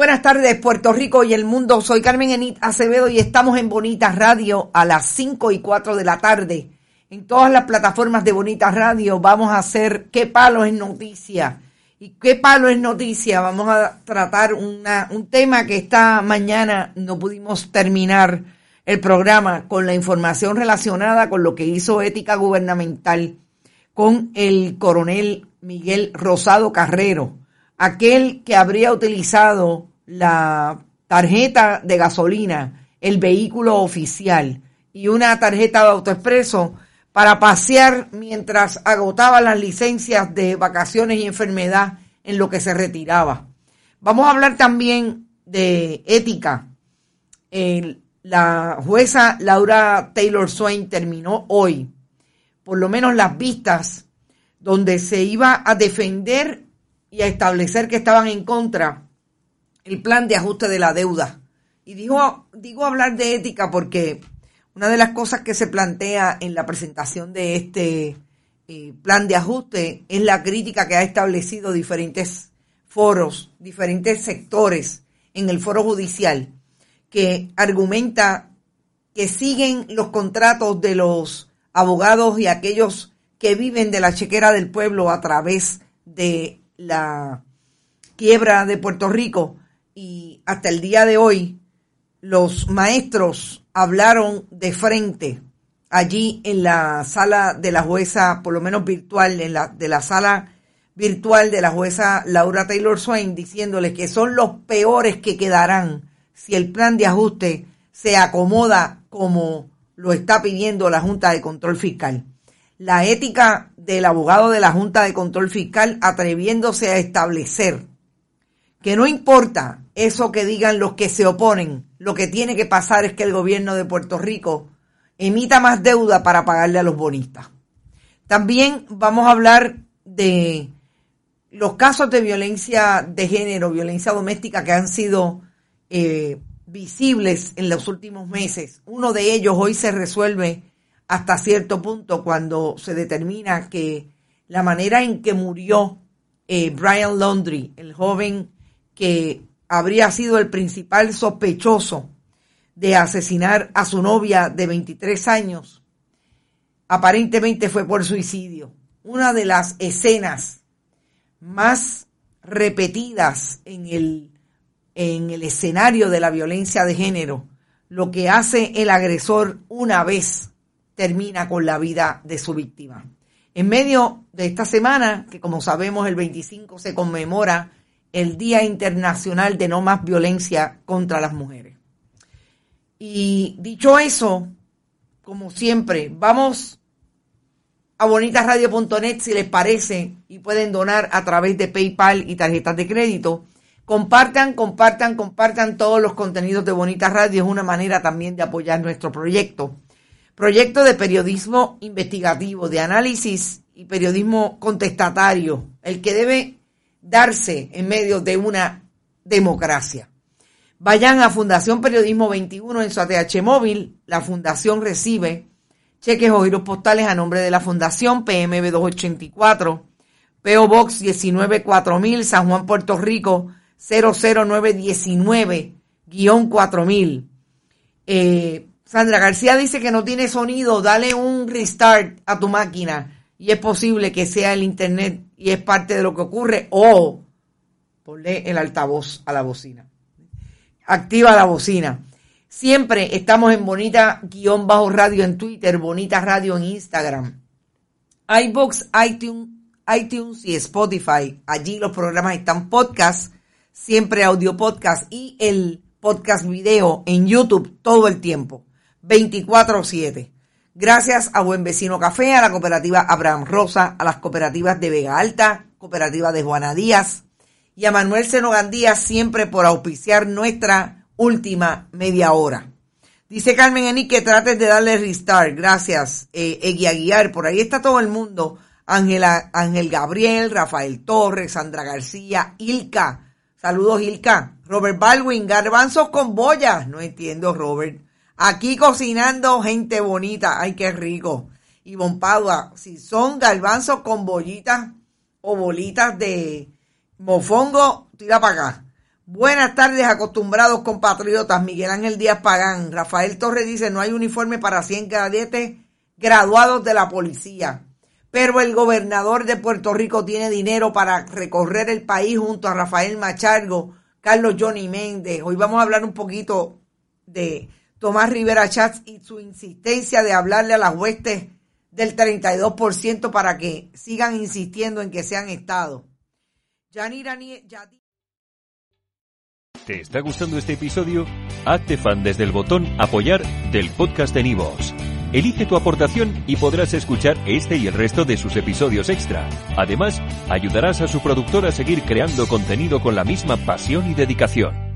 Buenas tardes, Puerto Rico y el mundo. Soy Carmen Enit Acevedo y estamos en Bonita Radio a las 5 y 4 de la tarde. En todas las plataformas de Bonita Radio vamos a hacer ¿Qué palo es noticia? ¿Y qué palo es noticia? Vamos a tratar una, un tema que esta mañana no pudimos terminar el programa con la información relacionada con lo que hizo Ética Gubernamental con el coronel Miguel Rosado Carrero, aquel que habría utilizado la tarjeta de gasolina, el vehículo oficial y una tarjeta de autoexpreso para pasear mientras agotaba las licencias de vacaciones y enfermedad en lo que se retiraba. Vamos a hablar también de ética. la jueza Laura Taylor Swain terminó hoy, por lo menos las vistas, donde se iba a defender y a establecer que estaban en contra el plan de ajuste de la deuda. Y digo, digo hablar de ética porque una de las cosas que se plantea en la presentación de este eh, plan de ajuste es la crítica que ha establecido diferentes foros, diferentes sectores en el foro judicial, que argumenta que siguen los contratos de los abogados y aquellos que viven de la chequera del pueblo a través de la quiebra de Puerto Rico y hasta el día de hoy los maestros hablaron de frente allí en la sala de la jueza, por lo menos virtual, en la, de la sala virtual de la jueza Laura Taylor Swain, diciéndoles que son los peores que quedarán si el plan de ajuste se acomoda como lo está pidiendo la Junta de Control Fiscal. La ética del abogado de la Junta de Control Fiscal atreviéndose a establecer que no importa eso que digan los que se oponen, lo que tiene que pasar es que el gobierno de Puerto Rico emita más deuda para pagarle a los bonistas. También vamos a hablar de los casos de violencia de género, violencia doméstica que han sido eh, visibles en los últimos meses. Uno de ellos hoy se resuelve hasta cierto punto cuando se determina que la manera en que murió eh, Brian Laundry, el joven que habría sido el principal sospechoso de asesinar a su novia de 23 años, aparentemente fue por suicidio. Una de las escenas más repetidas en el, en el escenario de la violencia de género, lo que hace el agresor una vez termina con la vida de su víctima. En medio de esta semana, que como sabemos el 25 se conmemora el Día Internacional de No Más Violencia contra las Mujeres. Y dicho eso, como siempre, vamos a bonitasradio.net si les parece y pueden donar a través de PayPal y tarjetas de crédito. Compartan, compartan, compartan todos los contenidos de Bonita Radio. Es una manera también de apoyar nuestro proyecto. Proyecto de periodismo investigativo, de análisis y periodismo contestatario, el que debe darse en medio de una democracia. Vayan a Fundación Periodismo 21 en su ATH móvil. La fundación recibe cheques o giros postales a nombre de la Fundación PMB 284, PO Box 194000, San Juan, Puerto Rico 00919-4000. Eh, Sandra García dice que no tiene sonido, dale un restart a tu máquina y es posible que sea el internet y es parte de lo que ocurre o ponle el altavoz a la bocina. Activa la bocina. Siempre estamos en Bonita guion bajo radio en Twitter, Bonita Radio en Instagram, iBox, iTunes, iTunes y Spotify. Allí los programas están podcast, siempre audio podcast y el podcast video en YouTube todo el tiempo, 24/7. Gracias a Buen Vecino Café, a la cooperativa Abraham Rosa, a las cooperativas de Vega Alta, cooperativa de Juana Díaz y a Manuel Senogan Díaz siempre por auspiciar nuestra última media hora. Dice Carmen Eni que trates de darle restart. Gracias, eh, Guiar. Por ahí está todo el mundo. Ángela, Ángel Gabriel, Rafael Torres, Sandra García, Ilka. Saludos, Ilka. Robert Baldwin, garbanzos con boyas. No entiendo, Robert. Aquí cocinando gente bonita. Ay, qué rico. Y Padua, si son garbanzos con bollitas o bolitas de mofongo, tira para acá. Buenas tardes, acostumbrados compatriotas. Miguel Ángel Díaz Pagán. Rafael Torres dice, no hay uniforme para 100 cadetes graduados de la policía. Pero el gobernador de Puerto Rico tiene dinero para recorrer el país junto a Rafael Machargo, Carlos Johnny Méndez. Hoy vamos a hablar un poquito de Tomás Rivera Chats y su insistencia de hablarle a las huestes del 32% para que sigan insistiendo en que sean Estado. ¿Te está gustando este episodio? Hazte fan desde el botón Apoyar del podcast de Nivos. Elige tu aportación y podrás escuchar este y el resto de sus episodios extra. Además, ayudarás a su productor a seguir creando contenido con la misma pasión y dedicación.